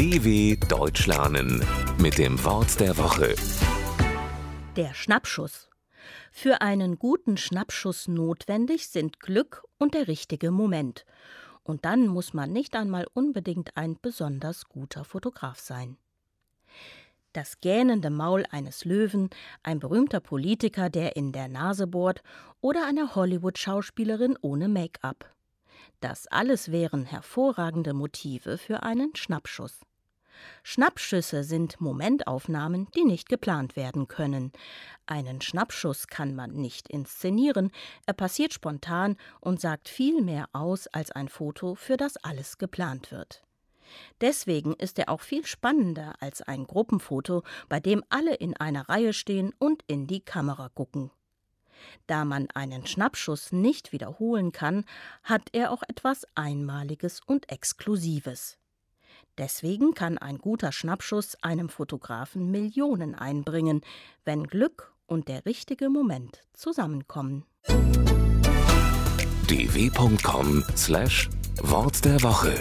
DW Deutsch lernen mit dem Wort der Woche. Der Schnappschuss. Für einen guten Schnappschuss notwendig sind Glück und der richtige Moment. Und dann muss man nicht einmal unbedingt ein besonders guter Fotograf sein. Das gähnende Maul eines Löwen, ein berühmter Politiker, der in der Nase bohrt, oder eine Hollywood-Schauspielerin ohne Make-up. Das alles wären hervorragende Motive für einen Schnappschuss. Schnappschüsse sind Momentaufnahmen, die nicht geplant werden können. Einen Schnappschuss kann man nicht inszenieren, er passiert spontan und sagt viel mehr aus als ein Foto, für das alles geplant wird. Deswegen ist er auch viel spannender als ein Gruppenfoto, bei dem alle in einer Reihe stehen und in die Kamera gucken. Da man einen Schnappschuss nicht wiederholen kann, hat er auch etwas Einmaliges und Exklusives. Deswegen kann ein guter Schnappschuss einem Fotografen Millionen einbringen, wenn Glück und der richtige Moment zusammenkommen. dw.com/wort der Woche